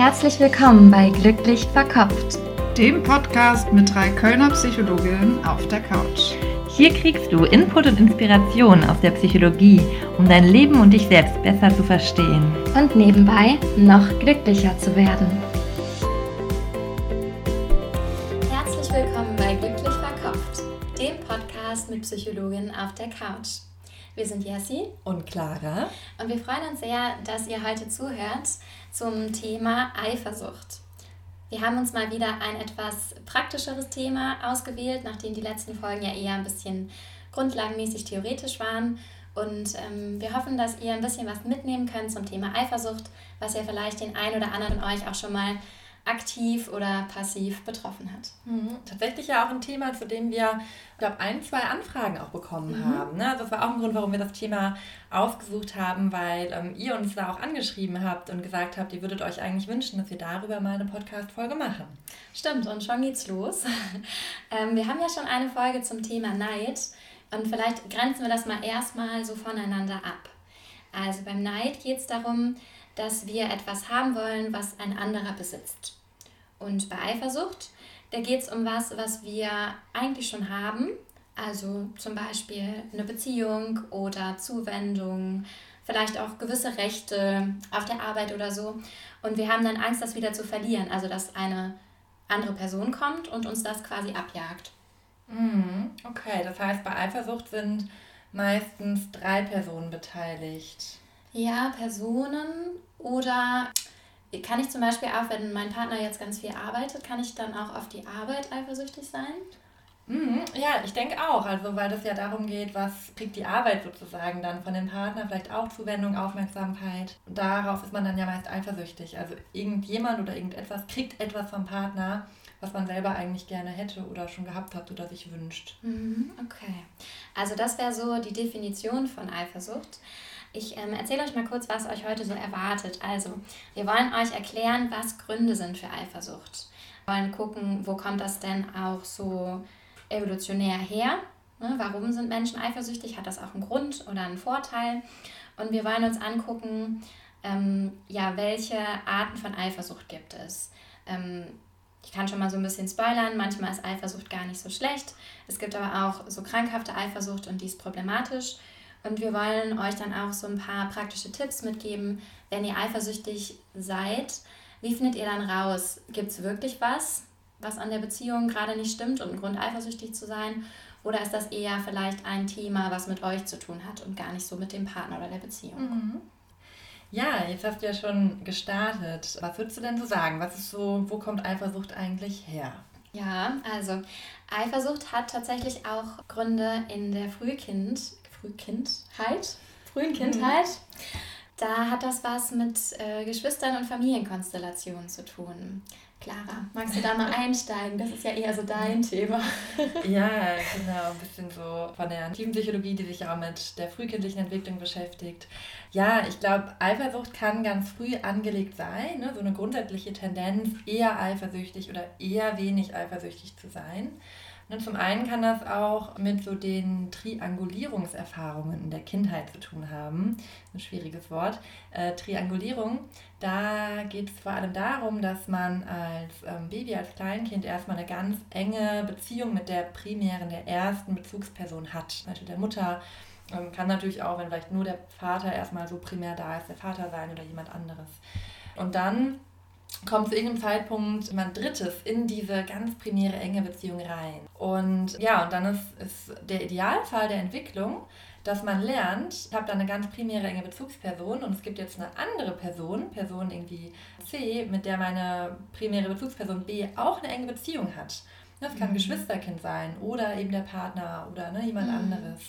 Herzlich willkommen bei Glücklich Verkopft, dem Podcast mit drei Kölner Psychologinnen auf der Couch. Hier kriegst du Input und Inspiration aus der Psychologie, um dein Leben und dich selbst besser zu verstehen. Und nebenbei noch glücklicher zu werden. Herzlich willkommen bei Glücklich Verkopft, dem Podcast mit Psychologinnen auf der Couch. Wir sind Jessie und Clara und wir freuen uns sehr, dass ihr heute zuhört zum Thema Eifersucht. Wir haben uns mal wieder ein etwas praktischeres Thema ausgewählt, nachdem die letzten Folgen ja eher ein bisschen grundlagenmäßig theoretisch waren. Und ähm, wir hoffen, dass ihr ein bisschen was mitnehmen könnt zum Thema Eifersucht, was ja vielleicht den einen oder anderen euch auch schon mal aktiv oder passiv betroffen hat. Mhm. Tatsächlich ja auch ein Thema, zu dem wir, glaube ein, zwei Anfragen auch bekommen mhm. haben. Ne? Also das war auch ein Grund, warum wir das Thema ausgesucht haben, weil ähm, ihr uns da auch angeschrieben habt und gesagt habt, ihr würdet euch eigentlich wünschen, dass wir darüber mal eine Podcast-Folge machen. Stimmt, und schon geht's los. ähm, wir haben ja schon eine Folge zum Thema Neid und vielleicht grenzen wir das mal erstmal so voneinander ab. Also beim Neid geht es darum, dass wir etwas haben wollen, was ein anderer besitzt. Und bei Eifersucht, da geht es um was, was wir eigentlich schon haben. Also zum Beispiel eine Beziehung oder Zuwendung, vielleicht auch gewisse Rechte auf der Arbeit oder so. Und wir haben dann Angst, das wieder zu verlieren. Also dass eine andere Person kommt und uns das quasi abjagt. Mhm. Okay, das heißt, bei Eifersucht sind meistens drei Personen beteiligt. Ja, Personen oder kann ich zum Beispiel auch, wenn mein Partner jetzt ganz viel arbeitet, kann ich dann auch auf die Arbeit eifersüchtig sein? Mhm, ja, ich denke auch. Also, weil es ja darum geht, was kriegt die Arbeit sozusagen dann von dem Partner, vielleicht auch Zuwendung, Aufmerksamkeit. Darauf ist man dann ja meist eifersüchtig. Also, irgendjemand oder irgendetwas kriegt etwas vom Partner, was man selber eigentlich gerne hätte oder schon gehabt hat oder sich wünscht. Mhm, okay. Also, das wäre so die Definition von Eifersucht. Ich ähm, erzähle euch mal kurz, was euch heute so erwartet. Also, wir wollen euch erklären, was Gründe sind für Eifersucht. Wir wollen gucken, wo kommt das denn auch so evolutionär her? Ne? Warum sind Menschen eifersüchtig? Hat das auch einen Grund oder einen Vorteil? Und wir wollen uns angucken, ähm, ja, welche Arten von Eifersucht gibt es. Ähm, ich kann schon mal so ein bisschen spoilern, manchmal ist Eifersucht gar nicht so schlecht. Es gibt aber auch so krankhafte Eifersucht und die ist problematisch. Und wir wollen euch dann auch so ein paar praktische Tipps mitgeben, wenn ihr eifersüchtig seid. Wie findet ihr dann raus? Gibt es wirklich was, was an der Beziehung gerade nicht stimmt und ein Grund eifersüchtig zu sein? Oder ist das eher vielleicht ein Thema, was mit euch zu tun hat und gar nicht so mit dem Partner oder der Beziehung? Mhm. Ja, jetzt hast du ja schon gestartet. Was würdest du denn so sagen? Was ist so, wo kommt Eifersucht eigentlich her? Ja, also Eifersucht hat tatsächlich auch Gründe in der Frühkind, Frühkindheit, frühen Kindheit. Mhm. Da hat das was mit äh, Geschwistern und Familienkonstellationen zu tun. Clara, magst du da mal einsteigen? Das ist ja eher so dein Thema. ja, genau, ein bisschen so von der Tiefenpsychologie, die sich ja auch mit der frühkindlichen Entwicklung beschäftigt. Ja, ich glaube, Eifersucht kann ganz früh angelegt sein, ne? so eine grundsätzliche Tendenz, eher eifersüchtig oder eher wenig eifersüchtig zu sein. Ne, zum einen kann das auch mit so den Triangulierungserfahrungen in der Kindheit zu tun haben. Ein schwieriges Wort. Äh, Triangulierung, da geht es vor allem darum, dass man als ähm, Baby, als Kleinkind erstmal eine ganz enge Beziehung mit der primären, der ersten Bezugsperson hat. Beispiel der Mutter. Ähm, kann natürlich auch, wenn vielleicht nur der Vater erstmal so primär da ist, der Vater sein oder jemand anderes. Und dann kommt zu irgendeinem Zeitpunkt jemand Drittes in diese ganz primäre enge Beziehung rein. Und ja, und dann ist, ist der Idealfall der Entwicklung, dass man lernt, ich habe da eine ganz primäre enge Bezugsperson und es gibt jetzt eine andere Person, Person irgendwie C, mit der meine primäre Bezugsperson B auch eine enge Beziehung hat. Das kann mhm. Geschwisterkind sein oder eben der Partner oder ne, jemand mhm. anderes.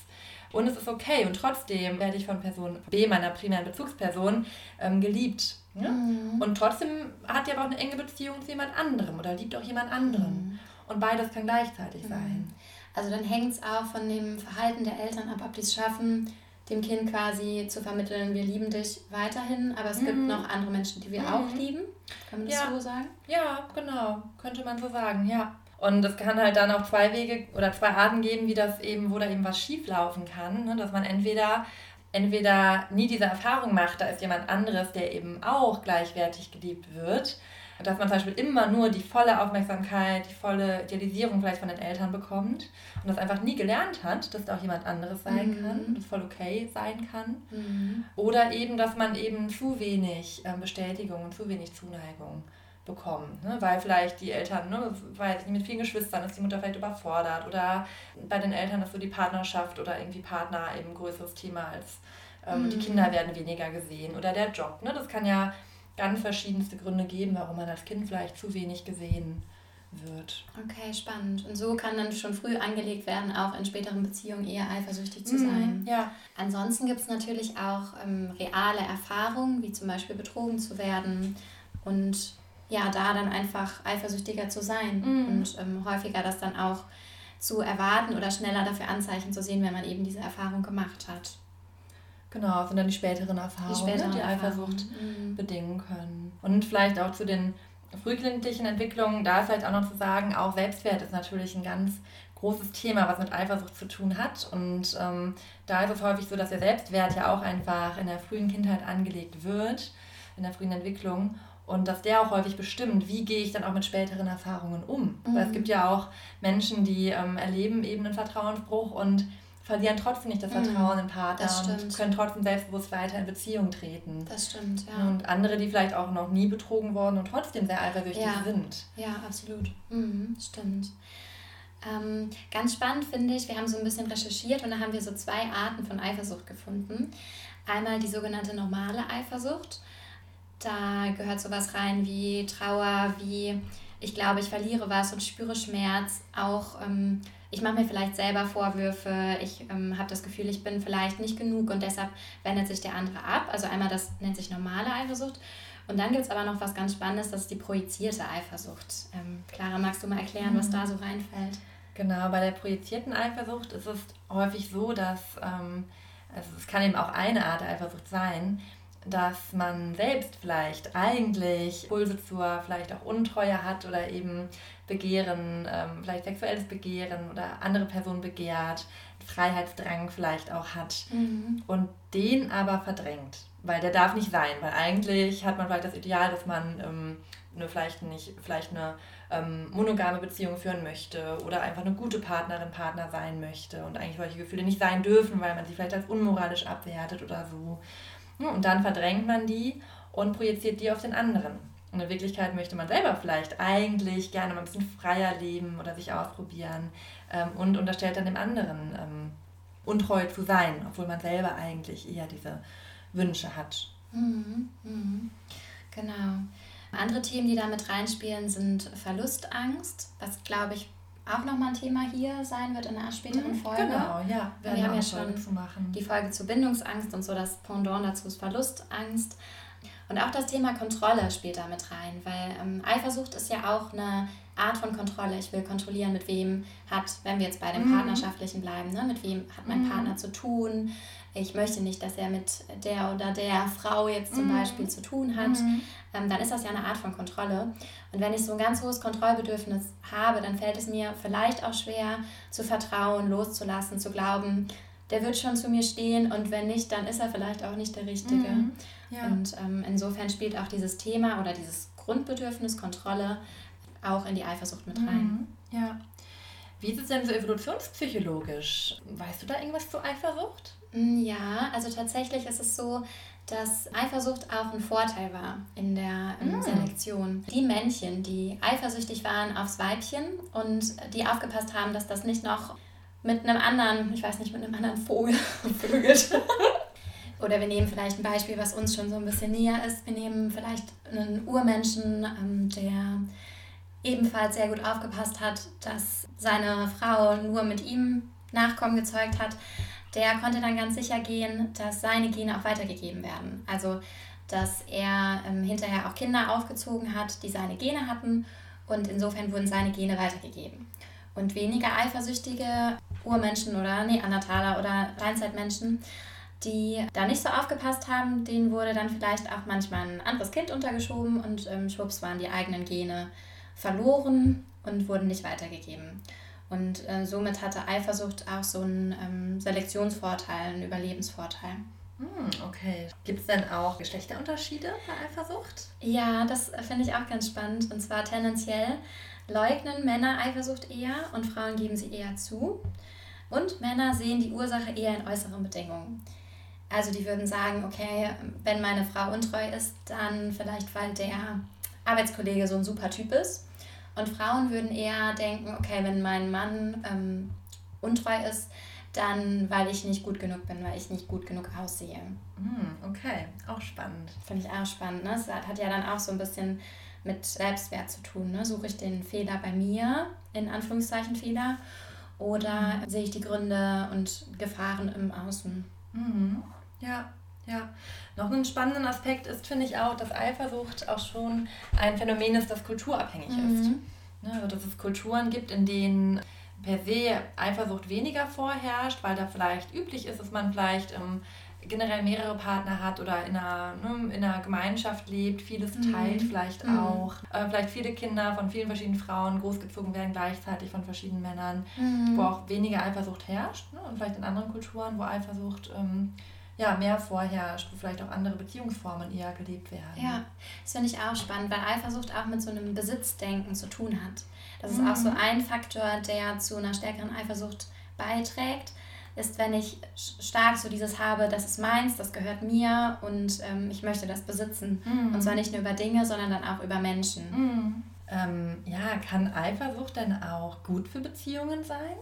Und es ist okay und trotzdem werde ich von Person B, meiner primären Bezugsperson, ähm, geliebt ja? Mhm. Und trotzdem hat die aber auch eine enge Beziehung zu jemand anderem oder liebt auch jemand anderen. Mhm. Und beides kann gleichzeitig mhm. sein. Also dann hängt es auch von dem Verhalten der Eltern ab, ob die es schaffen, dem Kind quasi zu vermitteln, wir lieben dich weiterhin, aber es mhm. gibt noch andere Menschen, die wir auch mhm. lieben. Kann man das ja. so sagen? Ja, genau. Könnte man so sagen, ja. Und es kann halt dann auch zwei Wege oder zwei Arten geben, wie das eben, wo da eben was schief laufen kann. Ne? Dass man entweder entweder nie diese Erfahrung macht, da ist jemand anderes, der eben auch gleichwertig geliebt wird, dass man zum Beispiel immer nur die volle Aufmerksamkeit, die volle Idealisierung vielleicht von den Eltern bekommt und das einfach nie gelernt hat, dass da auch jemand anderes sein mhm. kann, das voll okay sein kann. Mhm. Oder eben, dass man eben zu wenig ähm, Bestätigung und zu wenig Zuneigung bekommt, ne? weil vielleicht die Eltern, ne, weiß nicht, mit vielen Geschwistern ist die Mutter vielleicht überfordert oder bei den Eltern ist so die Partnerschaft oder irgendwie Partner eben ein größeres Thema als ähm, mhm. die Kinder werden weniger gesehen oder der Job. Ne? Das kann ja ganz verschiedenste Gründe geben, warum man als Kind vielleicht zu wenig gesehen wird. Okay, spannend. Und so kann dann schon früh angelegt werden, auch in späteren Beziehungen eher eifersüchtig zu mhm, sein. Ja. Ansonsten gibt es natürlich auch ähm, reale Erfahrungen, wie zum Beispiel betrogen zu werden und ja, da dann einfach eifersüchtiger zu sein mhm. und ähm, häufiger das dann auch zu erwarten oder schneller dafür Anzeichen zu sehen, wenn man eben diese Erfahrung gemacht hat. Genau, sind dann die späteren Erfahrungen, die, späteren die Eifersucht mhm. bedingen können. Und vielleicht auch zu den frühkindlichen Entwicklungen, da vielleicht auch noch zu sagen, auch Selbstwert ist natürlich ein ganz großes Thema, was mit Eifersucht zu tun hat. Und ähm, da ist es häufig so, dass der Selbstwert ja auch einfach in der frühen Kindheit angelegt wird, in der frühen Entwicklung. Und dass der auch häufig bestimmt, wie gehe ich dann auch mit späteren Erfahrungen um. Mhm. Weil es gibt ja auch Menschen, die ähm, erleben eben einen Vertrauensbruch und verlieren trotzdem nicht das mhm. Vertrauen mhm, in Partner und können trotzdem selbstbewusst weiter in Beziehung treten. Das stimmt, ja. Und andere, die vielleicht auch noch nie betrogen wurden und trotzdem sehr eifersüchtig ja. sind. Ja, absolut. Mhm, stimmt. Ähm, ganz spannend finde ich, wir haben so ein bisschen recherchiert und da haben wir so zwei Arten von Eifersucht gefunden. Einmal die sogenannte normale Eifersucht. Da gehört sowas rein wie Trauer, wie ich glaube, ich verliere was und spüre Schmerz, auch ähm, ich mache mir vielleicht selber Vorwürfe, ich ähm, habe das Gefühl, ich bin vielleicht nicht genug und deshalb wendet sich der andere ab. Also einmal das nennt sich normale Eifersucht. Und dann gibt es aber noch was ganz Spannendes, das ist die projizierte Eifersucht. Ähm, Clara, magst du mal erklären, mhm. was da so reinfällt? Genau, bei der projizierten Eifersucht ist es häufig so, dass, ähm, also es kann eben auch eine Art Eifersucht sein, dass man selbst vielleicht eigentlich Pulse zur vielleicht auch Untreue hat oder eben Begehren, ähm, vielleicht sexuelles Begehren oder andere Personen begehrt, Freiheitsdrang vielleicht auch hat mhm. und den aber verdrängt, weil der darf nicht sein, weil eigentlich hat man vielleicht das Ideal, dass man ähm, eine, vielleicht nicht vielleicht eine ähm, monogame Beziehung führen möchte oder einfach eine gute Partnerin, Partner sein möchte und eigentlich solche Gefühle nicht sein dürfen, weil man sie vielleicht als unmoralisch abwertet oder so. Und dann verdrängt man die und projiziert die auf den anderen. Und in Wirklichkeit möchte man selber vielleicht eigentlich gerne mal ein bisschen freier leben oder sich ausprobieren ähm, und unterstellt dann dem anderen ähm, untreu zu sein, obwohl man selber eigentlich eher diese Wünsche hat. Mhm, mhm. Genau. Andere Themen, die da mit reinspielen, sind Verlustangst, was glaube ich auch nochmal ein Thema hier sein wird in einer späteren mhm, Folge. Genau, ja. Wir, wir haben ja schon die Folge zu Bindungsangst und so das Pendant dazu ist Verlustangst. Und auch das Thema Kontrolle spielt da mit rein, weil ähm, Eifersucht ist ja auch eine Art von Kontrolle. Ich will kontrollieren, mit wem hat, wenn wir jetzt bei dem mhm. Partnerschaftlichen bleiben, ne, mit wem hat mein mhm. Partner zu tun. Ich möchte nicht, dass er mit der oder der Frau jetzt zum mhm. Beispiel zu tun hat. Mhm. Ähm, dann ist das ja eine Art von Kontrolle. Und wenn ich so ein ganz hohes Kontrollbedürfnis habe, dann fällt es mir vielleicht auch schwer zu vertrauen, loszulassen, zu glauben, der wird schon zu mir stehen und wenn nicht, dann ist er vielleicht auch nicht der Richtige. Mhm. Ja. Und ähm, insofern spielt auch dieses Thema oder dieses Grundbedürfnis Kontrolle auch in die Eifersucht mit rein. Mhm. Ja. Wie ist es denn so evolutionspsychologisch? Weißt du da irgendwas zu Eifersucht? Mm, ja, also tatsächlich ist es so, dass Eifersucht auch ein Vorteil war in der mm. Selektion. Die Männchen, die eifersüchtig waren aufs Weibchen und die aufgepasst haben, dass das nicht noch mit einem anderen, ich weiß nicht, mit einem anderen Vogel vögelt. Oder wir nehmen vielleicht ein Beispiel, was uns schon so ein bisschen näher ist. Wir nehmen vielleicht einen Urmenschen, ähm, der ebenfalls sehr gut aufgepasst hat, dass seine Frau nur mit ihm Nachkommen gezeugt hat. Der konnte dann ganz sicher gehen, dass seine Gene auch weitergegeben werden. Also, dass er ähm, hinterher auch Kinder aufgezogen hat, die seine Gene hatten und insofern wurden seine Gene weitergegeben. Und weniger eifersüchtige Urmenschen oder Neandertaler oder Reinzeitmenschen, die da nicht so aufgepasst haben, denen wurde dann vielleicht auch manchmal ein anderes Kind untergeschoben und ähm, schwupps waren die eigenen Gene verloren und wurden nicht weitergegeben. Und äh, somit hatte Eifersucht auch so einen ähm, Selektionsvorteil, einen Überlebensvorteil. Hm, okay. Gibt es denn auch Geschlechterunterschiede bei Eifersucht? Ja, das finde ich auch ganz spannend. Und zwar tendenziell leugnen Männer Eifersucht eher und Frauen geben sie eher zu. Und Männer sehen die Ursache eher in äußeren Bedingungen. Also die würden sagen, okay, wenn meine Frau untreu ist, dann vielleicht, weil der Arbeitskollege so ein super Typ ist. Und Frauen würden eher denken, okay, wenn mein Mann ähm, untreu ist, dann weil ich nicht gut genug bin, weil ich nicht gut genug aussehe. Mm, okay, auch spannend. Finde ich auch spannend. Ne? Es hat ja dann auch so ein bisschen mit Selbstwert zu tun. Ne? Suche ich den Fehler bei mir, in Anführungszeichen Fehler, oder mhm. sehe ich die Gründe und Gefahren im Außen? Mhm. Ja, ja. Noch ein spannender Aspekt ist, finde ich auch, dass Eifersucht auch schon ein Phänomen ist, das kulturabhängig mhm. ist. Ne? Also, dass es Kulturen gibt, in denen per se Eifersucht weniger vorherrscht, weil da vielleicht üblich ist, dass man vielleicht ähm, generell mehrere Partner hat oder in einer, ne, in einer Gemeinschaft lebt, vieles mhm. teilt vielleicht mhm. auch. Äh, vielleicht viele Kinder von vielen verschiedenen Frauen großgezogen werden gleichzeitig von verschiedenen Männern, mhm. wo auch weniger Eifersucht herrscht. Ne? Und vielleicht in anderen Kulturen, wo Eifersucht ähm, ja, mehr vorherrscht, wo vielleicht auch andere Beziehungsformen eher gelebt werden. Ja, das finde ich auch spannend, weil Eifersucht auch mit so einem Besitzdenken zu tun hat. Das ist mhm. auch so ein Faktor, der zu einer stärkeren Eifersucht beiträgt, ist, wenn ich stark so dieses habe, das ist meins, das gehört mir und ähm, ich möchte das besitzen. Mhm. Und zwar nicht nur über Dinge, sondern dann auch über Menschen. Mhm. Ähm, ja, kann Eifersucht denn auch gut für Beziehungen sein?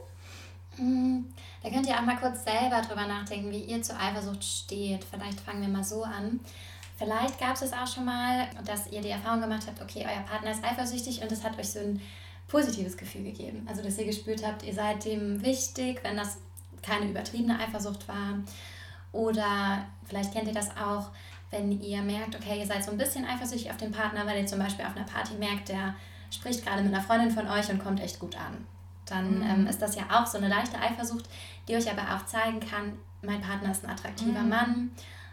Mhm. Da könnt ihr auch mal kurz selber drüber nachdenken, wie ihr zur Eifersucht steht. Vielleicht fangen wir mal so an. Vielleicht gab es es auch schon mal, dass ihr die Erfahrung gemacht habt, okay, euer Partner ist eifersüchtig und es hat euch so ein positives Gefühl gegeben. Also, dass ihr gespürt habt, ihr seid dem wichtig, wenn das keine übertriebene Eifersucht war. Oder vielleicht kennt ihr das auch, wenn ihr merkt, okay, ihr seid so ein bisschen eifersüchtig auf den Partner, weil ihr zum Beispiel auf einer Party merkt, der spricht gerade mit einer Freundin von euch und kommt echt gut an. Dann mhm. ähm, ist das ja auch so eine leichte Eifersucht, die euch aber auch zeigen kann, mein Partner ist ein attraktiver mhm. Mann.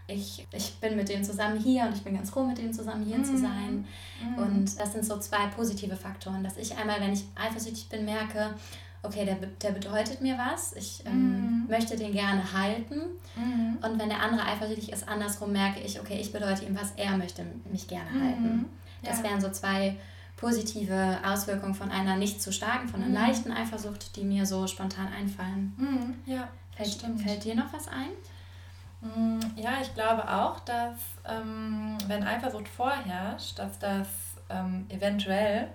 Ich, ich bin mit dem zusammen hier und ich bin ganz froh, mit dem zusammen hier mhm. zu sein. Mhm. Und das sind so zwei positive Faktoren, dass ich einmal, wenn ich eifersüchtig bin, merke, okay, der, der bedeutet mir was, ich ähm, mhm. möchte den gerne halten. Mhm. Und wenn der andere eifersüchtig ist, andersrum merke ich, okay, ich bedeute ihm was, er möchte mich gerne halten. Das ja. wären so zwei positive Auswirkungen von einer nicht zu starken, von einer mhm. leichten Eifersucht, die mir so spontan einfallen. Mhm. Ja, fällt, fällt dir noch was ein? Mm, ja, ich glaube auch, dass ähm, wenn Eifersucht vorherrscht, dass das ähm, eventuell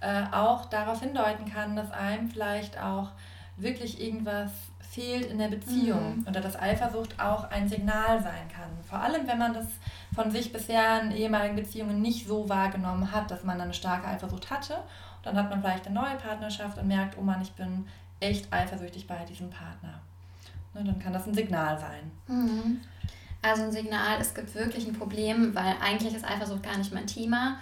äh, auch darauf hindeuten kann, dass einem vielleicht auch wirklich irgendwas fehlt in der Beziehung mhm. oder dass Eifersucht auch ein Signal sein kann. Vor allem, wenn man das von sich bisher in ehemaligen Beziehungen nicht so wahrgenommen hat, dass man eine starke Eifersucht hatte. dann hat man vielleicht eine neue Partnerschaft und merkt, oh Mann, ich bin echt eifersüchtig bei diesem Partner. Ne, dann kann das ein Signal sein. Mhm. Also ein Signal, es gibt wirklich ein Problem, weil eigentlich ist Eifersucht gar nicht mein Thema.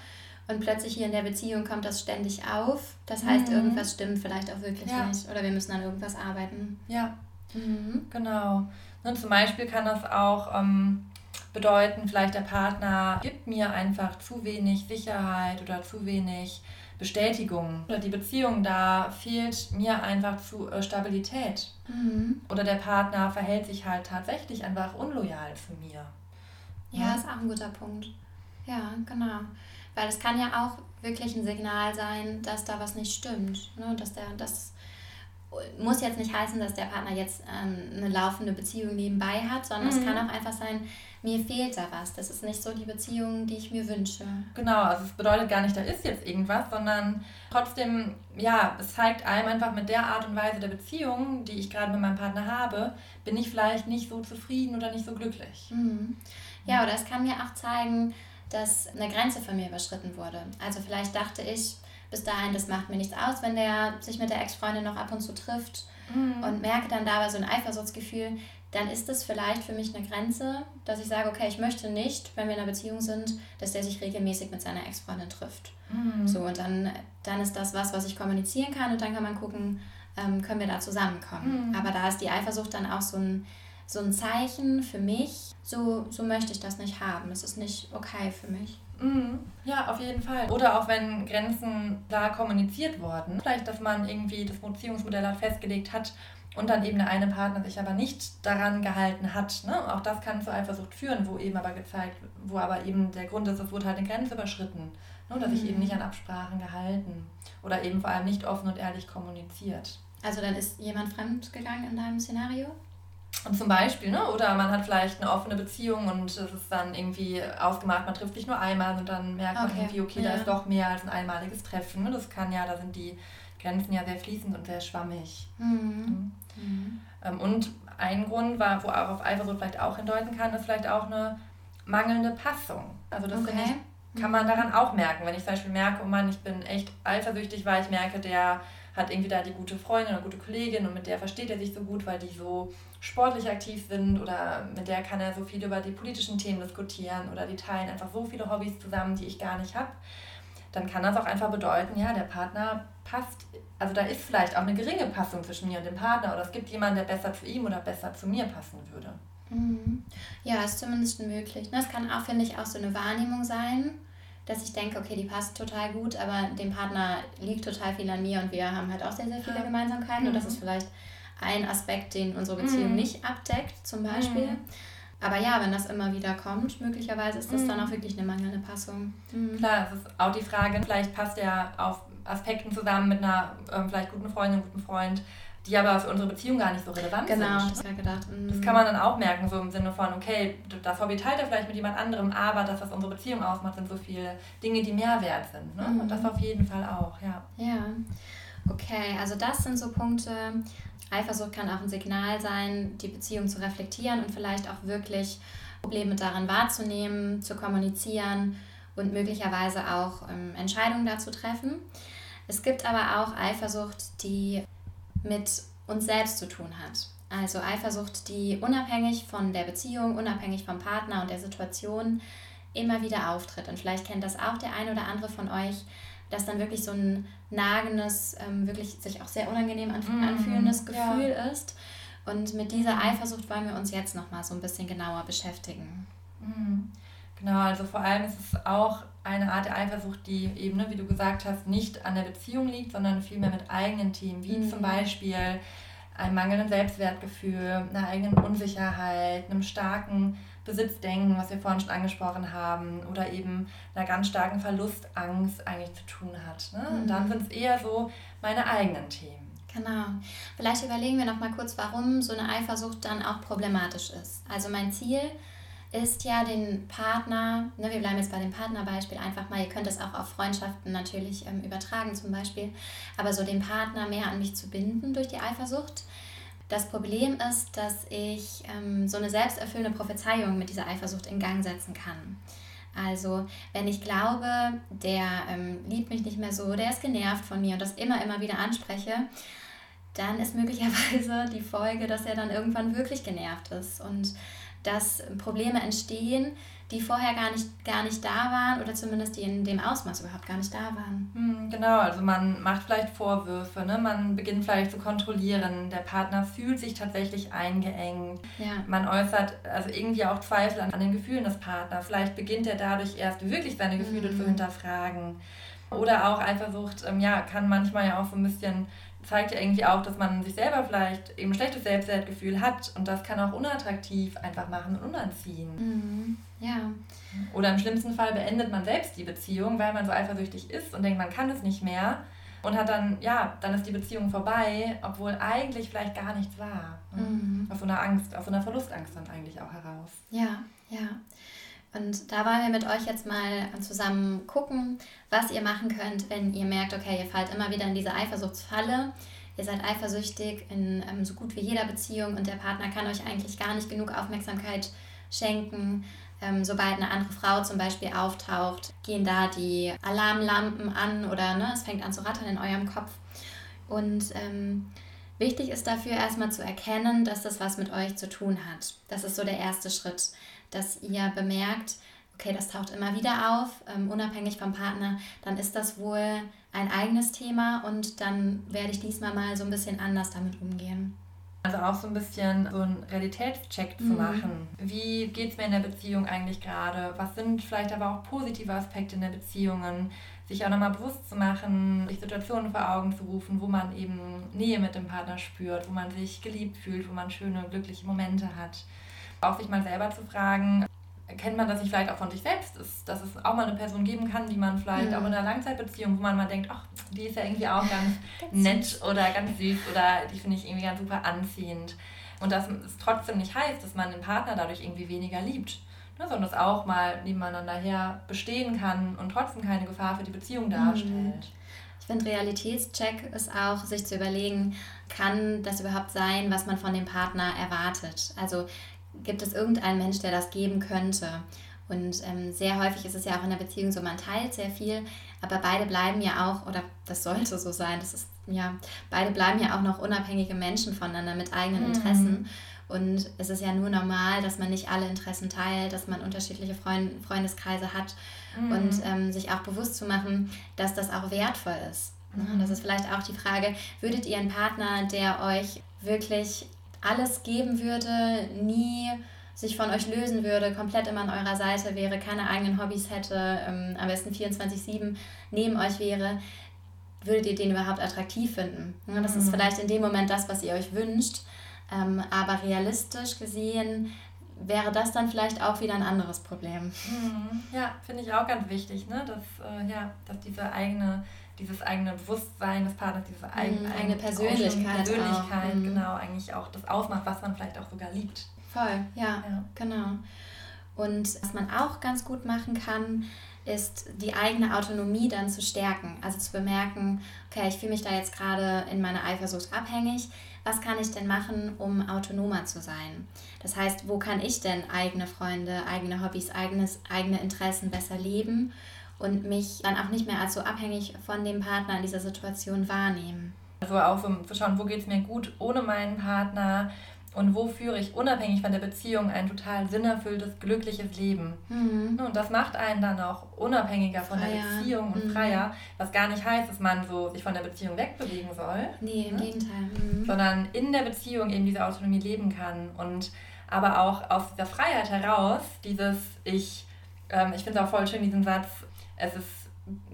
Und plötzlich hier in der Beziehung kommt das ständig auf. Das heißt, mhm. irgendwas stimmt vielleicht auch wirklich ja. nicht. Oder wir müssen an irgendwas arbeiten. Ja, mhm. genau. Und zum Beispiel kann das auch ähm, bedeuten, vielleicht der Partner gibt mir einfach zu wenig Sicherheit oder zu wenig Bestätigung. Oder die Beziehung, da fehlt mir einfach zu äh, Stabilität. Mhm. Oder der Partner verhält sich halt tatsächlich einfach unloyal zu mir. Ja, ja, ist auch ein guter Punkt. Ja, genau. Weil es kann ja auch wirklich ein Signal sein, dass da was nicht stimmt. Ne? Dass der, das muss jetzt nicht heißen, dass der Partner jetzt ähm, eine laufende Beziehung nebenbei hat, sondern mhm. es kann auch einfach sein, mir fehlt da was. Das ist nicht so die Beziehung, die ich mir wünsche. Genau, also es bedeutet gar nicht, da ist jetzt irgendwas, sondern trotzdem, ja, es zeigt einem einfach mit der Art und Weise der Beziehung, die ich gerade mit meinem Partner habe, bin ich vielleicht nicht so zufrieden oder nicht so glücklich. Mhm. Ja, oder es kann mir auch zeigen, dass eine Grenze von mir überschritten wurde. Also vielleicht dachte ich bis dahin, das macht mir nichts aus, wenn der sich mit der Ex-Freundin noch ab und zu trifft mhm. und merke dann dabei so ein Eifersuchtsgefühl, dann ist es vielleicht für mich eine Grenze, dass ich sage, okay, ich möchte nicht, wenn wir in einer Beziehung sind, dass der sich regelmäßig mit seiner Ex-Freundin trifft. Mhm. So, und dann, dann ist das was, was ich kommunizieren kann und dann kann man gucken, ähm, können wir da zusammenkommen. Mhm. Aber da ist die Eifersucht dann auch so ein, so ein Zeichen für mich, so, so möchte ich das nicht haben. Es ist nicht okay für mich. Mhm. Ja, auf jeden Fall. Oder auch wenn Grenzen klar kommuniziert wurden. Vielleicht, dass man irgendwie das Beziehungsmodell festgelegt hat und dann eben der eine Partner sich aber nicht daran gehalten hat. Ne? Auch das kann zu Eifersucht führen, wo eben aber gezeigt, wo aber eben der Grund ist, es wurde halt eine Grenze überschritten. Ne? Oder mhm. sich eben nicht an Absprachen gehalten. Oder eben vor allem nicht offen und ehrlich kommuniziert. Also dann ist jemand fremd gegangen in deinem Szenario? Und zum Beispiel, ne? oder man hat vielleicht eine offene Beziehung und es ist dann irgendwie ausgemacht, man trifft sich nur einmal und dann merkt okay. man irgendwie, okay, ja. da ist doch mehr als ein einmaliges Treffen. Ne? Das kann ja, da sind die Grenzen ja sehr fließend und sehr schwammig. Mhm. Mhm. Ähm, und ein Grund, war, wo auch auf Eifersucht vielleicht auch hindeuten kann, ist vielleicht auch eine mangelnde Passung. Also das okay. ich, kann man daran auch merken. Wenn ich zum Beispiel merke, oh Mann, ich bin echt eifersüchtig, weil ich merke, der hat irgendwie da die gute Freundin oder gute Kollegin und mit der versteht er sich so gut, weil die so sportlich aktiv sind oder mit der kann er so viel über die politischen Themen diskutieren oder die teilen einfach so viele Hobbys zusammen, die ich gar nicht habe, dann kann das auch einfach bedeuten, ja, der Partner passt, also da ist vielleicht auch eine geringe Passung zwischen mir und dem Partner oder es gibt jemanden, der besser zu ihm oder besser zu mir passen würde. Mhm. Ja, ist zumindest möglich. Das kann auch, finde ich, auch so eine Wahrnehmung sein dass ich denke, okay, die passt total gut, aber dem Partner liegt total viel an mir und wir haben halt auch sehr, sehr viele Gemeinsamkeiten. Mhm. Und das ist vielleicht ein Aspekt, den unsere Beziehung mhm. nicht abdeckt, zum Beispiel. Mhm. Aber ja, wenn das immer wieder kommt, möglicherweise ist das mhm. dann auch wirklich eine mangelnde Passung. Mhm. Klar, es ist auch die Frage, vielleicht passt er auf Aspekten zusammen mit einer ähm, vielleicht guten Freundin, guten Freund, die aber für unsere Beziehung gar nicht so relevant genau, sind. Genau, das habe gedacht. Mhm. Das kann man dann auch merken, so im Sinne von, okay, das Hobby teilt er vielleicht mit jemand anderem, aber das, was unsere Beziehung ausmacht, sind so viele Dinge, die mehr wert sind. Ne? Mhm. Und das auf jeden Fall auch, ja. Ja, okay, also das sind so Punkte. Eifersucht kann auch ein Signal sein, die Beziehung zu reflektieren und vielleicht auch wirklich Probleme darin wahrzunehmen, zu kommunizieren und möglicherweise auch ähm, Entscheidungen dazu treffen. Es gibt aber auch Eifersucht, die mit uns selbst zu tun hat. Also Eifersucht, die unabhängig von der Beziehung, unabhängig vom Partner und der Situation immer wieder auftritt. Und vielleicht kennt das auch der eine oder andere von euch, dass dann wirklich so ein nagendes, ähm, wirklich sich auch sehr unangenehm anf mm, anfühlendes Gefühl ja. ist. Und mit dieser Eifersucht wollen wir uns jetzt nochmal so ein bisschen genauer beschäftigen. Mm. Genau, also vor allem ist es auch eine Art der Eifersucht, die eben, ne, wie du gesagt hast, nicht an der Beziehung liegt, sondern vielmehr mit eigenen Themen, wie mhm. zum Beispiel einem mangelnden Selbstwertgefühl, einer eigenen Unsicherheit, einem starken Besitzdenken, was wir vorhin schon angesprochen haben, oder eben einer ganz starken Verlustangst eigentlich zu tun hat. Ne? Mhm. Und dann sind es eher so meine eigenen Themen. Genau. Vielleicht überlegen wir noch mal kurz, warum so eine Eifersucht dann auch problematisch ist. Also mein Ziel ist, ist ja den Partner, ne, wir bleiben jetzt bei dem Partnerbeispiel einfach mal, ihr könnt es auch auf Freundschaften natürlich ähm, übertragen zum Beispiel, aber so den Partner mehr an mich zu binden durch die Eifersucht. Das Problem ist, dass ich ähm, so eine selbsterfüllende Prophezeiung mit dieser Eifersucht in Gang setzen kann. Also, wenn ich glaube, der ähm, liebt mich nicht mehr so, der ist genervt von mir und das immer, immer wieder anspreche, dann ist möglicherweise die Folge, dass er dann irgendwann wirklich genervt ist und dass Probleme entstehen, die vorher gar nicht, gar nicht da waren oder zumindest die in dem Ausmaß überhaupt gar nicht da waren. Hm, genau, also man macht vielleicht Vorwürfe, ne? man beginnt vielleicht zu kontrollieren, der Partner fühlt sich tatsächlich eingeengt, ja. man äußert also irgendwie auch Zweifel an, an den Gefühlen des Partners, vielleicht beginnt er dadurch erst wirklich seine Gefühle mhm. zu hinterfragen. Oder auch Eifersucht, ähm, ja, kann manchmal ja auch so ein bisschen zeigt ja irgendwie auch, dass man sich selber vielleicht eben ein schlechtes Selbstwertgefühl hat und das kann auch unattraktiv einfach machen und unanziehen. Mhm. Ja. Oder im schlimmsten Fall beendet man selbst die Beziehung, weil man so eifersüchtig ist und denkt, man kann es nicht mehr und hat dann, ja, dann ist die Beziehung vorbei, obwohl eigentlich vielleicht gar nichts war. Mhm. Aus so einer Angst, aus so einer Verlustangst dann eigentlich auch heraus. Ja, ja. Und da wollen wir mit euch jetzt mal zusammen gucken, was ihr machen könnt, wenn ihr merkt, okay, ihr fallt immer wieder in diese Eifersuchtsfalle. Ihr seid eifersüchtig in ähm, so gut wie jeder Beziehung und der Partner kann euch eigentlich gar nicht genug Aufmerksamkeit schenken. Ähm, sobald eine andere Frau zum Beispiel auftaucht, gehen da die Alarmlampen an oder ne, es fängt an zu rattern in eurem Kopf. Und ähm, wichtig ist dafür erstmal zu erkennen, dass das was mit euch zu tun hat. Das ist so der erste Schritt dass ihr bemerkt, okay, das taucht immer wieder auf, ähm, unabhängig vom Partner, dann ist das wohl ein eigenes Thema und dann werde ich diesmal mal so ein bisschen anders damit umgehen. Also auch so ein bisschen so einen Realitätscheck mhm. zu machen. Wie geht es mir in der Beziehung eigentlich gerade? Was sind vielleicht aber auch positive Aspekte in der Beziehungen? Sich auch nochmal bewusst zu machen, sich Situationen vor Augen zu rufen, wo man eben Nähe mit dem Partner spürt, wo man sich geliebt fühlt, wo man schöne, glückliche Momente hat. Auch sich mal selber zu fragen, kennt man das nicht vielleicht auch von sich selbst ist, dass es auch mal eine Person geben kann, die man vielleicht mhm. auch in einer Langzeitbeziehung, wo man mal denkt, ach, die ist ja irgendwie auch ganz, nett oder ganz süß oder die finde ich irgendwie ganz super anziehend. Und dass es trotzdem nicht heißt, dass man den Partner dadurch irgendwie weniger liebt, ne, sondern es auch mal nebeneinander her bestehen kann und trotzdem keine Gefahr für die Beziehung darstellt. Mhm. Ich finde, Realitätscheck ist auch, sich zu überlegen, kann das überhaupt sein, was man von dem Partner erwartet? Also gibt es irgendeinen Mensch, der das geben könnte? Und ähm, sehr häufig ist es ja auch in der Beziehung so, man teilt sehr viel, aber beide bleiben ja auch, oder das sollte so sein, das ist, ja, beide bleiben ja auch noch unabhängige Menschen voneinander mit eigenen mhm. Interessen. Und es ist ja nur normal, dass man nicht alle Interessen teilt, dass man unterschiedliche Freund Freundeskreise hat mhm. und ähm, sich auch bewusst zu machen, dass das auch wertvoll ist. Mhm. Das ist vielleicht auch die Frage, würdet ihr einen Partner, der euch wirklich alles geben würde, nie sich von euch lösen würde, komplett immer an eurer Seite wäre, keine eigenen Hobbys hätte, ähm, am besten 24-7 neben euch wäre, würdet ihr den überhaupt attraktiv finden? Ja, das mhm. ist vielleicht in dem Moment das, was ihr euch wünscht, ähm, aber realistisch gesehen wäre das dann vielleicht auch wieder ein anderes Problem. Mhm. Ja, finde ich auch ganz wichtig, ne? dass, äh, ja, dass diese eigene dieses eigene Bewusstsein des Partners, diese eigene, mhm, eigene Persönlichkeit, Persönlichkeit mhm. genau, eigentlich auch das ausmacht, was man vielleicht auch sogar liebt. Voll, ja, ja, genau. Und was man auch ganz gut machen kann, ist die eigene Autonomie dann zu stärken. Also zu bemerken, okay, ich fühle mich da jetzt gerade in meiner Eifersucht abhängig. Was kann ich denn machen, um autonomer zu sein? Das heißt, wo kann ich denn eigene Freunde, eigene Hobbys, eigenes, eigene Interessen besser leben? Und mich dann auch nicht mehr als so abhängig von dem Partner in dieser Situation wahrnehmen. Also auch so zu schauen, wo geht es mir gut ohne meinen Partner und wo führe ich unabhängig von der Beziehung ein total sinnerfülltes, glückliches Leben. Mhm. Und das macht einen dann auch unabhängiger von freier. der Beziehung und mhm. freier, was gar nicht heißt, dass man so sich von der Beziehung wegbewegen soll. Nee, im ne? Gegenteil. Mhm. Sondern in der Beziehung eben diese Autonomie leben kann und aber auch aus dieser Freiheit heraus, dieses Ich, ähm, ich finde es auch voll schön, diesen Satz, es ist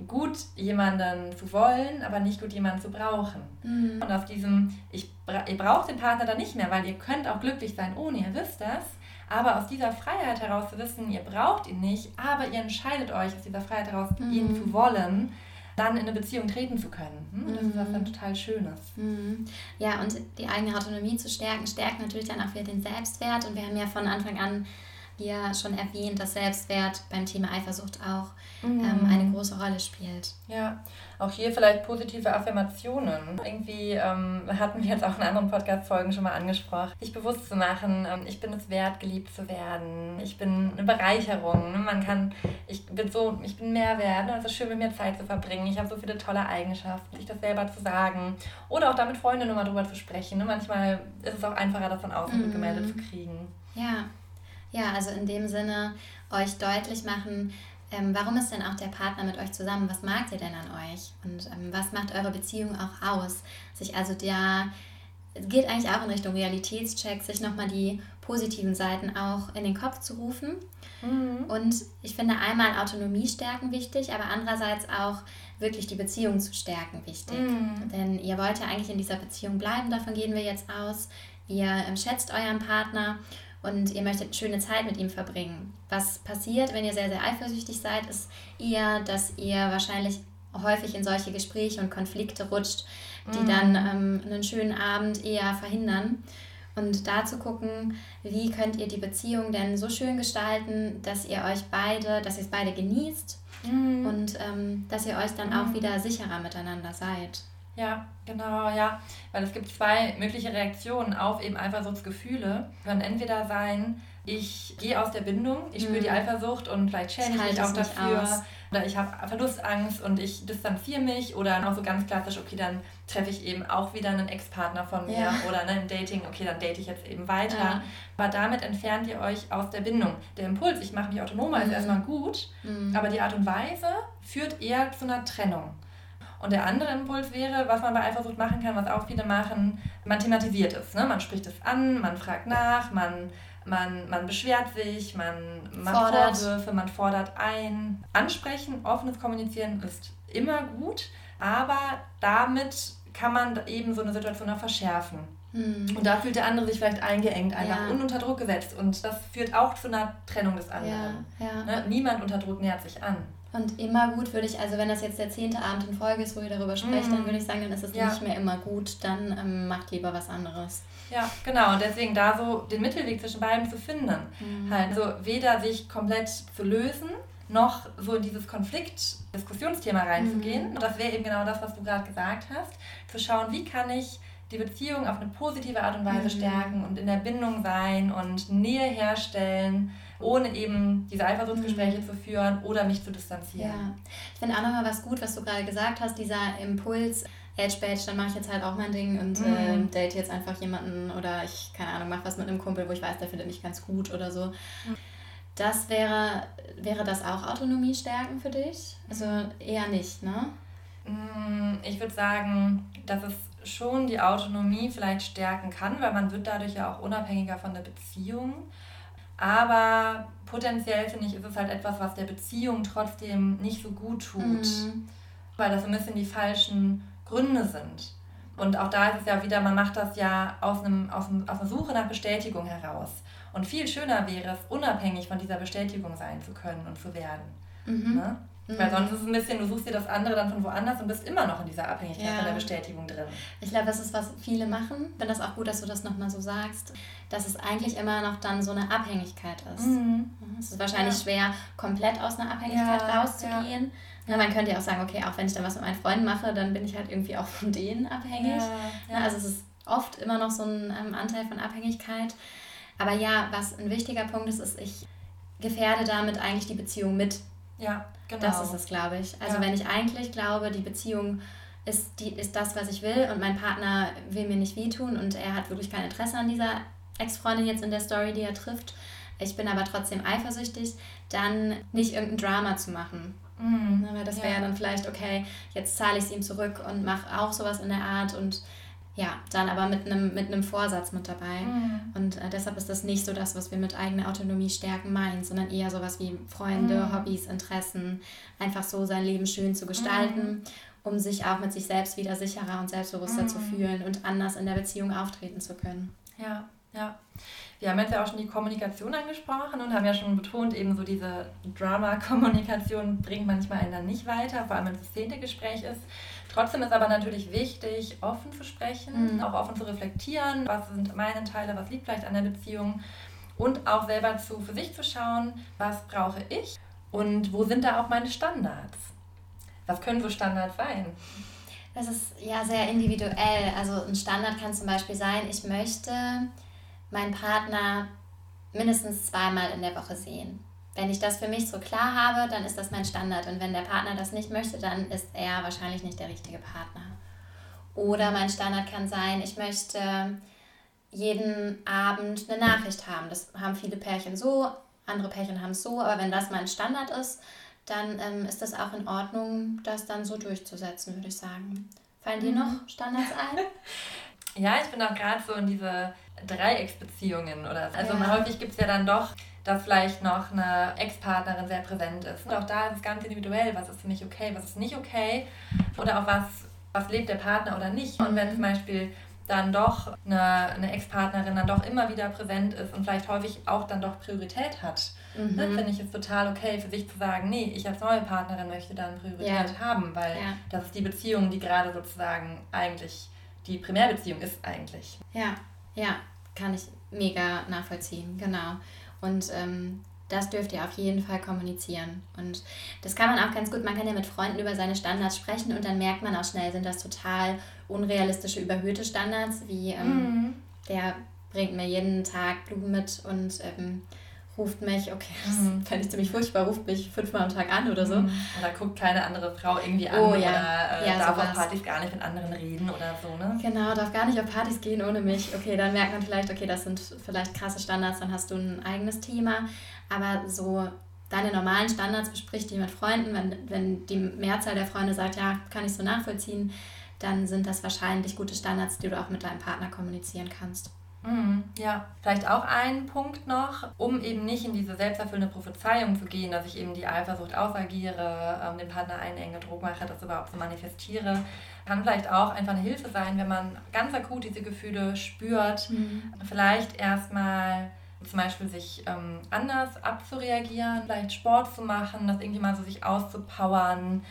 gut, jemanden zu wollen, aber nicht gut, jemanden zu brauchen. Mhm. Und auf diesem, ich, ihr braucht den Partner dann nicht mehr, weil ihr könnt auch glücklich sein ohne, ihr wisst das. Aber aus dieser Freiheit heraus zu wissen, ihr braucht ihn nicht, aber ihr entscheidet euch aus dieser Freiheit heraus, mhm. ihn zu wollen, dann in eine Beziehung treten zu können. Hm? Das ist was dann mhm. total Schönes. Mhm. Ja, und die eigene Autonomie zu stärken, stärkt natürlich dann auch wieder den Selbstwert. Und wir haben ja von Anfang an hier schon erwähnt, dass Selbstwert beim Thema Eifersucht auch mhm. ähm, eine große Rolle spielt. Ja, auch hier vielleicht positive Affirmationen. Irgendwie ähm, hatten wir jetzt auch in anderen Podcast-Folgen schon mal angesprochen, sich bewusst zu machen, ähm, ich bin es wert, geliebt zu werden. Ich bin eine Bereicherung. Ne? Man kann, ich bin so, ich bin Mehrwert. Ne? Es ist schön, mit mir Zeit zu verbringen. Ich habe so viele tolle Eigenschaften, sich das selber zu sagen. Oder auch damit Freunde nochmal drüber zu sprechen. Ne? Manchmal ist es auch einfacher, das von außen mhm. gemeldet zu kriegen. Ja, ja, also in dem Sinne euch deutlich machen, ähm, warum ist denn auch der Partner mit euch zusammen? Was mag ihr denn an euch? Und ähm, was macht eure Beziehung auch aus? Sich also der, geht eigentlich auch in Richtung Realitätscheck, sich nochmal die positiven Seiten auch in den Kopf zu rufen. Mhm. Und ich finde einmal Autonomie stärken wichtig, aber andererseits auch wirklich die Beziehung zu stärken wichtig. Mhm. Denn ihr wollt ja eigentlich in dieser Beziehung bleiben, davon gehen wir jetzt aus. Ihr ähm, schätzt euren Partner und ihr möchtet schöne Zeit mit ihm verbringen. Was passiert, wenn ihr sehr, sehr eifersüchtig seid, ist eher, dass ihr wahrscheinlich häufig in solche Gespräche und Konflikte rutscht, die mm. dann ähm, einen schönen Abend eher verhindern. Und da zu gucken, wie könnt ihr die Beziehung denn so schön gestalten, dass ihr euch beide, dass ihr es beide genießt mm. und ähm, dass ihr euch dann mm. auch wieder sicherer miteinander seid. Ja, genau, ja. Weil es gibt zwei mögliche Reaktionen auf eben Eifersuchtsgefühle. Können entweder sein, ich gehe aus der Bindung, ich spüre mhm. die Eifersucht und vielleicht schäme ich mich auch dafür. Aus. Oder ich habe Verlustangst und ich distanziere mich. Oder auch so ganz klassisch, okay, dann treffe ich eben auch wieder einen Ex-Partner von mir. Ja. Oder ne, im Dating, okay, dann date ich jetzt eben weiter. Ja. Aber damit entfernt ihr euch aus der Bindung. Der Impuls, ich mache mich autonomer, mhm. ist erstmal gut. Mhm. Aber die Art und Weise führt eher zu einer Trennung. Und der andere Impuls wäre, was man bei Eifersucht machen kann, was auch viele machen, man thematisiert es. Ne? Man spricht es an, man fragt nach, man, man, man beschwert sich, man macht fordert. Vorwürfe, man fordert ein. Ansprechen, offenes Kommunizieren ist immer gut, aber damit kann man eben so eine Situation auch verschärfen. Mhm. Und da fühlt der andere sich vielleicht eingeengt, einfach ja. und unter Druck gesetzt. Und das führt auch zu einer Trennung des anderen. Ja, ja. Ne? Niemand unter Druck nähert sich an. Und immer gut würde ich, also wenn das jetzt der zehnte Abend in Folge ist, wo ihr darüber sprecht, mhm. dann würde ich sagen, dann ist es ja. nicht mehr immer gut, dann ähm, macht lieber was anderes. Ja, genau. Und deswegen da so den Mittelweg zwischen beiden zu finden. Mhm. Halt, also weder sich komplett zu lösen, noch so in dieses Konflikt-Diskussionsthema reinzugehen. Mhm. Und das wäre eben genau das, was du gerade gesagt hast. Zu schauen, wie kann ich die Beziehung auf eine positive Art und Weise mhm. stärken und in der Bindung sein und Nähe herstellen ohne eben diese Eifersuchtsgespräche mhm. zu führen oder mich zu distanzieren. Ja, ich finde auch nochmal was gut, was du gerade gesagt hast, dieser Impuls, Edge Badge, dann mache ich jetzt halt auch mein Ding und mhm. äh, date jetzt einfach jemanden oder ich, keine Ahnung, mache was mit einem Kumpel, wo ich weiß, der findet mich ganz gut oder so. Mhm. Das wäre, wäre das auch Autonomie stärken für dich? Also eher nicht, ne? Mm, ich würde sagen, dass es schon die Autonomie vielleicht stärken kann, weil man wird dadurch ja auch unabhängiger von der Beziehung. Aber potenziell finde ich, ist es halt etwas, was der Beziehung trotzdem nicht so gut tut, mhm. weil das so ein bisschen die falschen Gründe sind. Und auch da ist es ja wieder, man macht das ja aus, einem, aus, einem, aus einer Suche nach Bestätigung heraus. Und viel schöner wäre es, unabhängig von dieser Bestätigung sein zu können und zu werden. Mhm. Ne? Mhm. Weil sonst ist es ein bisschen, du suchst dir das andere dann von woanders und bist immer noch in dieser Abhängigkeit ja. von der Bestätigung drin. Ich glaube, das ist, was viele machen. Ich finde das auch gut, dass du das nochmal so sagst, dass es eigentlich immer noch dann so eine Abhängigkeit ist. Mhm. Es ist wahrscheinlich ja. schwer, komplett aus einer Abhängigkeit ja, rauszugehen. Ja. man könnte ja auch sagen, okay, auch wenn ich dann was mit meinen Freunden mache, dann bin ich halt irgendwie auch von denen abhängig. Also es ist oft immer noch so ein ähm, Anteil von Abhängigkeit. Aber ja, was ein wichtiger Punkt ist, ist, ich gefährde damit eigentlich die Beziehung mit. Ja, genau. Das ist es, glaube ich. Also ja. wenn ich eigentlich glaube, die Beziehung ist, die, ist das, was ich will und mein Partner will mir nicht wehtun und er hat wirklich kein Interesse an dieser Ex-Freundin jetzt in der Story, die er trifft, ich bin aber trotzdem eifersüchtig, dann nicht irgendein Drama zu machen. Mhm. Weil das wäre ja. dann vielleicht, okay, jetzt zahle ich es ihm zurück und mache auch sowas in der Art und ja, dann aber mit einem mit einem Vorsatz mit dabei. Mhm. Und äh, deshalb ist das nicht so das, was wir mit eigener Autonomie stärken meinen, sondern eher sowas wie Freunde, mhm. Hobbys, Interessen, einfach so sein Leben schön zu gestalten, mhm. um sich auch mit sich selbst wieder sicherer und selbstbewusster zu mhm. fühlen und anders in der Beziehung auftreten zu können. Ja, ja. Wir haben jetzt ja auch schon die Kommunikation angesprochen und haben ja schon betont, eben so diese Drama-Kommunikation bringt manchmal einen dann nicht weiter, vor allem wenn es das zehnte Gespräch ist. Trotzdem ist aber natürlich wichtig, offen zu sprechen, mhm. auch offen zu reflektieren, was sind meine Teile, was liegt vielleicht an der Beziehung und auch selber zu, für sich zu schauen, was brauche ich und wo sind da auch meine Standards. Was können so Standards sein? Das ist ja sehr individuell. Also ein Standard kann zum Beispiel sein, ich möchte meinen Partner mindestens zweimal in der Woche sehen. Wenn ich das für mich so klar habe, dann ist das mein Standard. Und wenn der Partner das nicht möchte, dann ist er wahrscheinlich nicht der richtige Partner. Oder mein Standard kann sein, ich möchte jeden Abend eine Nachricht haben. Das haben viele Pärchen so, andere Pärchen haben es so. Aber wenn das mein Standard ist, dann ähm, ist das auch in Ordnung, das dann so durchzusetzen, würde ich sagen. Fallen dir mhm. noch Standards ein? ja, ich bin auch gerade so in diese Dreiecksbeziehungen oder also ja. häufig gibt es ja dann doch dass vielleicht noch eine Ex-Partnerin sehr präsent ist. Und auch da ist es ganz individuell, was ist für mich okay, was ist nicht okay oder auch was, was lebt der Partner oder nicht. Und wenn zum Beispiel dann doch eine, eine Ex-Partnerin dann doch immer wieder präsent ist und vielleicht häufig auch dann doch Priorität hat, mhm. ne, finde ich es total okay für sich zu sagen, nee, ich als neue Partnerin möchte dann Priorität ja. haben, weil ja. das ist die Beziehung, die gerade sozusagen eigentlich die Primärbeziehung ist eigentlich. Ja, ja, kann ich mega nachvollziehen, genau. Und ähm, das dürft ihr auf jeden Fall kommunizieren. Und das kann man auch ganz gut, man kann ja mit Freunden über seine Standards sprechen und dann merkt man auch schnell, sind das total unrealistische, überhöhte Standards, wie ähm, mhm. der bringt mir jeden Tag Blumen mit und ähm, ruft mich, okay, das mhm. fände ich ziemlich furchtbar, ruft mich fünfmal am Tag an oder so. Mhm. Oder guckt keine andere Frau irgendwie an oh, ja. oder äh, ja, darf auf Partys gar nicht mit anderen reden oder so, ne? Genau, darf gar nicht auf Partys gehen ohne mich. Okay, dann merkt man vielleicht, okay, das sind vielleicht krasse Standards, dann hast du ein eigenes Thema. Aber so deine normalen Standards bespricht, die mit Freunden, wenn, wenn die Mehrzahl der Freunde sagt, ja, kann ich so nachvollziehen, dann sind das wahrscheinlich gute Standards, die du auch mit deinem Partner kommunizieren kannst. Mhm, ja, vielleicht auch ein Punkt noch, um eben nicht in diese selbsterfüllende Prophezeiung zu gehen, dass ich eben die Eifersucht ausagiere, ähm, den Partner einenge, Druck mache, das überhaupt so manifestiere, kann vielleicht auch einfach eine Hilfe sein, wenn man ganz akut diese Gefühle spürt, mhm. vielleicht erstmal zum Beispiel sich ähm, anders abzureagieren, vielleicht Sport zu machen, das irgendwie mal so sich auszupowern,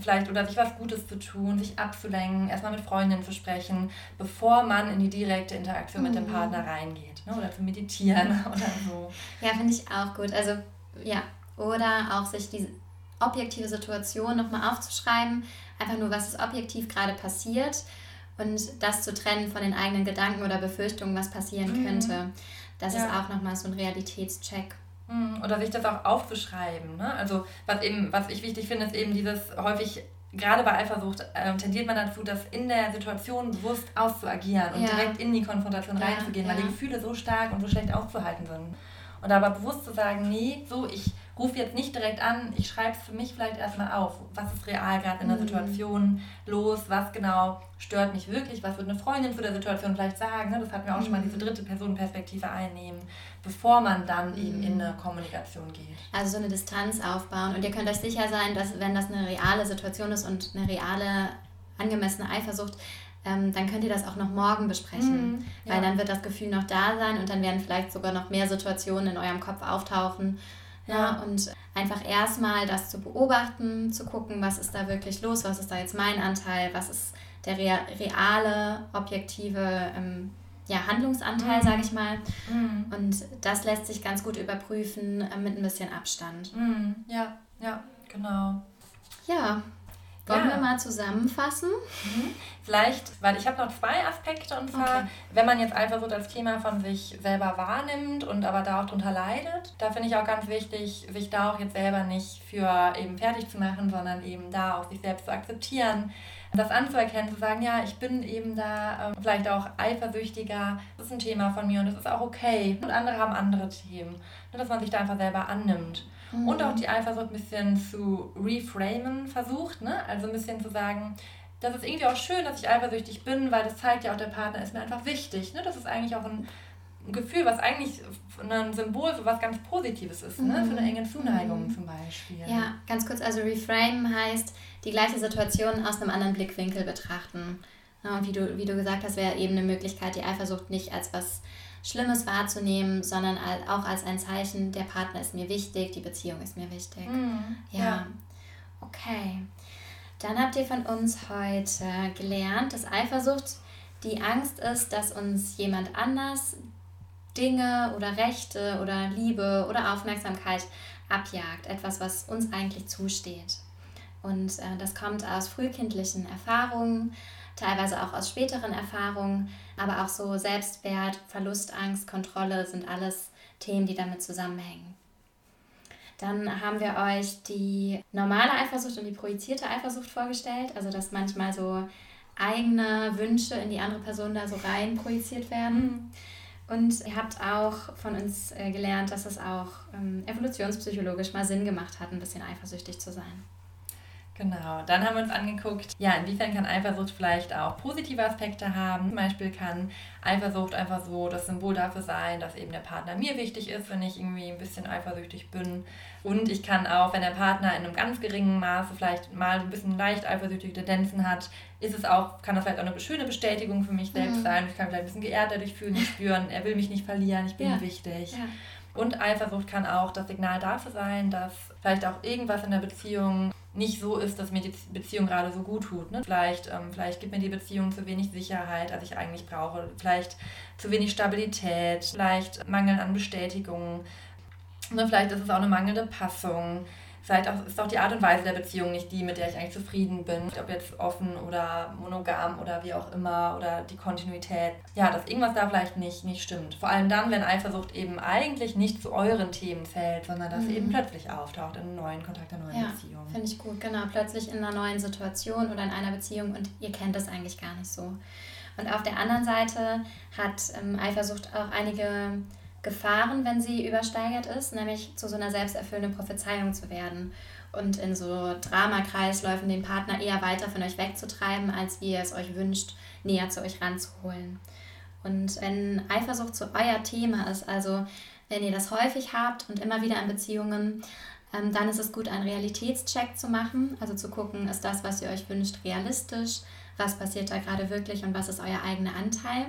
vielleicht oder sich was Gutes zu tun, sich abzulenken, erstmal mit Freundinnen zu sprechen, bevor man in die direkte Interaktion mhm. mit dem mhm. Partner reingeht. Ne? Oder zu meditieren oder so. Ja, finde ich auch gut. Also ja, oder auch sich die objektive Situation nochmal aufzuschreiben, einfach nur, was ist objektiv gerade passiert und das zu trennen von den eigenen Gedanken oder Befürchtungen, was passieren mhm. könnte. Das ja. ist auch nochmal so ein Realitätscheck. Mhm. Oder sich das auch aufzuschreiben. Ne? Also was eben, was ich wichtig finde, ist eben dieses häufig, gerade bei Eifersucht, äh, tendiert man dazu, das in der Situation bewusst auszuagieren und ja. direkt in die Konfrontation ja, reinzugehen, weil die Gefühle so stark und so schlecht auszuhalten sind. Und aber bewusst zu sagen, nee, so, ich ruf jetzt nicht direkt an, ich schreibe es für mich vielleicht erstmal auf. Was ist real gerade in der mhm. Situation los? Was genau stört mich wirklich? Was wird eine Freundin zu der Situation vielleicht sagen? Ne? Das hatten wir auch schon mal, diese mhm. dritte Personenperspektive einnehmen, bevor man dann eben in eine Kommunikation geht. Also so eine Distanz aufbauen. Und ihr könnt euch sicher sein, dass wenn das eine reale Situation ist und eine reale angemessene Eifersucht, ähm, dann könnt ihr das auch noch morgen besprechen. Mhm, ja. Weil dann wird das Gefühl noch da sein und dann werden vielleicht sogar noch mehr Situationen in eurem Kopf auftauchen, ja, und einfach erstmal das zu beobachten, zu gucken, was ist da wirklich los, was ist da jetzt mein Anteil, was ist der reale, objektive ähm, ja, Handlungsanteil, mhm. sage ich mal. Mhm. Und das lässt sich ganz gut überprüfen äh, mit ein bisschen Abstand. Mhm. Ja, ja, genau. Ja, wollen ja. wir mal zusammenfassen? Mhm. Vielleicht, weil ich habe noch zwei Aspekte und zwar, okay. wenn man jetzt einfach so das Thema von sich selber wahrnimmt und aber da auch drunter leidet, da finde ich auch ganz wichtig, sich da auch jetzt selber nicht für eben fertig zu machen, sondern eben da auch sich selbst zu akzeptieren, das anzuerkennen, zu sagen, ja, ich bin eben da ähm, vielleicht auch eifersüchtiger, das ist ein Thema von mir und das ist auch okay. Und andere haben andere Themen. Dass man sich da einfach selber annimmt mhm. und auch die Eifersucht ein bisschen zu reframen versucht. Ne? Also ein bisschen zu sagen, das ist irgendwie auch schön, dass ich eifersüchtig bin, weil das zeigt ja auch, der Partner ist mir einfach wichtig. Ne? Das ist eigentlich auch ein Gefühl, was eigentlich ein Symbol für was ganz Positives ist, mhm. ne? für eine enge Zuneigung mhm. zum Beispiel. Ja, ganz kurz, also reframe heißt, die gleiche Situation aus einem anderen Blickwinkel betrachten. Und wie du, wie du gesagt hast, wäre eben eine Möglichkeit, die Eifersucht nicht als was Schlimmes wahrzunehmen, sondern auch als ein Zeichen, der Partner ist mir wichtig, die Beziehung ist mir wichtig. Mhm, ja. ja. Okay. Dann habt ihr von uns heute gelernt, dass Eifersucht die Angst ist, dass uns jemand anders Dinge oder Rechte oder Liebe oder Aufmerksamkeit abjagt. Etwas, was uns eigentlich zusteht. Und äh, das kommt aus frühkindlichen Erfahrungen, teilweise auch aus späteren Erfahrungen, aber auch so Selbstwert, Verlustangst, Kontrolle sind alles Themen, die damit zusammenhängen. Dann haben wir euch die normale Eifersucht und die projizierte Eifersucht vorgestellt, also dass manchmal so eigene Wünsche in die andere Person da so rein projiziert werden. Und ihr habt auch von uns äh, gelernt, dass es auch ähm, evolutionspsychologisch mal Sinn gemacht hat, ein bisschen eifersüchtig zu sein. Genau, dann haben wir uns angeguckt, ja, inwiefern kann Eifersucht vielleicht auch positive Aspekte haben. Zum Beispiel kann Eifersucht einfach so das Symbol dafür sein, dass eben der Partner mir wichtig ist, wenn ich irgendwie ein bisschen eifersüchtig bin. Und ich kann auch, wenn der Partner in einem ganz geringen Maße vielleicht mal ein bisschen leicht eifersüchtige Tendenzen hat, ist es auch, kann das vielleicht auch eine schöne Bestätigung für mich selbst mhm. sein. Ich kann vielleicht ein bisschen geehrt dadurch fühlen, spüren, er will mich nicht verlieren, ich bin ja. wichtig. Ja. Und Eifersucht kann auch das Signal dafür sein, dass vielleicht auch irgendwas in der Beziehung nicht so ist, dass mir die Beziehung gerade so gut tut. Ne? Vielleicht, ähm, vielleicht gibt mir die Beziehung zu wenig Sicherheit, als ich eigentlich brauche. Vielleicht zu wenig Stabilität, vielleicht Mangel an Bestätigung. Ne? Vielleicht ist es auch eine mangelnde Passung. Vielleicht auch, ist auch die Art und Weise der Beziehung nicht die, mit der ich eigentlich zufrieden bin. Ob jetzt offen oder monogam oder wie auch immer oder die Kontinuität. Ja, dass irgendwas da vielleicht nicht, nicht stimmt. Vor allem dann, wenn Eifersucht eben eigentlich nicht zu euren Themen fällt, sondern dass mhm. sie eben plötzlich auftaucht in einem neuen Kontakt, einer neuen ja, Beziehung. Finde ich gut, genau. Plötzlich in einer neuen Situation oder in einer Beziehung und ihr kennt das eigentlich gar nicht so. Und auf der anderen Seite hat ähm, Eifersucht auch einige Gefahren, wenn sie übersteigert ist, nämlich zu so einer selbsterfüllenden Prophezeiung zu werden und in so Dramakreisläufen den Partner eher weiter von euch wegzutreiben, als wie ihr es euch wünscht, näher zu euch ranzuholen. Und wenn Eifersucht so euer Thema ist, also wenn ihr das häufig habt und immer wieder in Beziehungen, ähm, dann ist es gut, einen Realitätscheck zu machen, also zu gucken, ist das, was ihr euch wünscht, realistisch, was passiert da gerade wirklich und was ist euer eigener Anteil.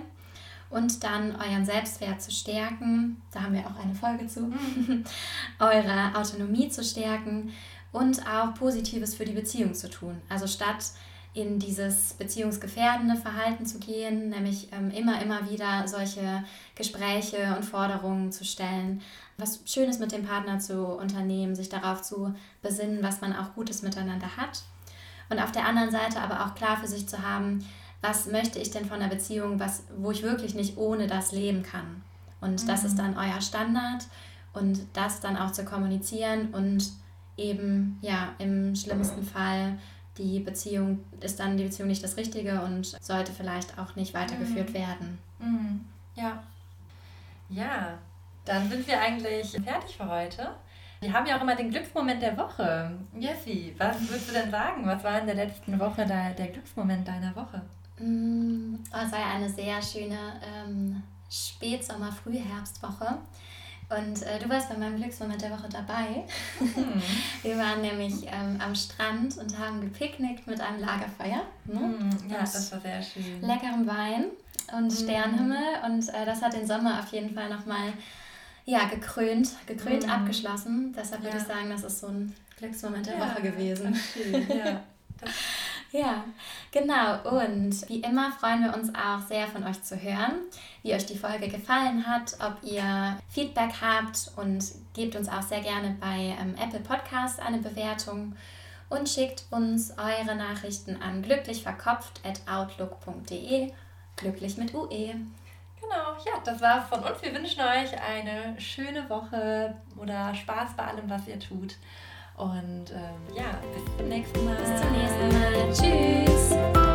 Und dann euren Selbstwert zu stärken, da haben wir auch eine Folge zu, eure Autonomie zu stärken und auch Positives für die Beziehung zu tun. Also statt in dieses beziehungsgefährdende Verhalten zu gehen, nämlich ähm, immer, immer wieder solche Gespräche und Forderungen zu stellen, was Schönes mit dem Partner zu unternehmen, sich darauf zu besinnen, was man auch Gutes miteinander hat. Und auf der anderen Seite aber auch klar für sich zu haben, was möchte ich denn von der Beziehung, was, wo ich wirklich nicht ohne das leben kann. Und mhm. das ist mhm. dann euer Standard und das dann auch zu kommunizieren und eben ja im schlimmsten Fall die Beziehung ist dann die Beziehung nicht das Richtige und sollte vielleicht auch nicht weitergeführt mhm. werden. Mhm. Ja. Ja, dann sind wir eigentlich fertig für heute. Wir haben ja auch immer den Glücksmoment der Woche. Jessie, was würdest du denn sagen? Was war in der letzten Woche der, der Glücksmoment deiner Woche? Mm, es war ja eine sehr schöne ähm, Spätsommer-Frühherbstwoche. Und äh, du warst bei meinem Glücksmoment der Woche dabei. Mhm. Wir waren nämlich ähm, am Strand und haben gepicknickt mit einem Lagerfeuer. Ne? Mhm. Ja, das war sehr schön. Leckerem Wein und mhm. Sternenhimmel. Und äh, das hat den Sommer auf jeden Fall nochmal ja, gekrönt, gekrönt mhm. abgeschlossen. Deshalb würde ja. ich sagen, das ist so ein Glücksmoment der ja, Woche gewesen. Schön, ja. Ja, genau. Und wie immer freuen wir uns auch sehr von euch zu hören, wie euch die Folge gefallen hat, ob ihr Feedback habt und gebt uns auch sehr gerne bei ähm, Apple Podcast eine Bewertung und schickt uns eure Nachrichten an glücklichverkopft.outlook.de. Glücklich mit UE. Genau, ja, das war von uns. Wir wünschen euch eine schöne Woche oder Spaß bei allem, was ihr tut. Und ähm, ja, bis zum nächsten Mal. Bis zum nächsten Mal. Tschüss.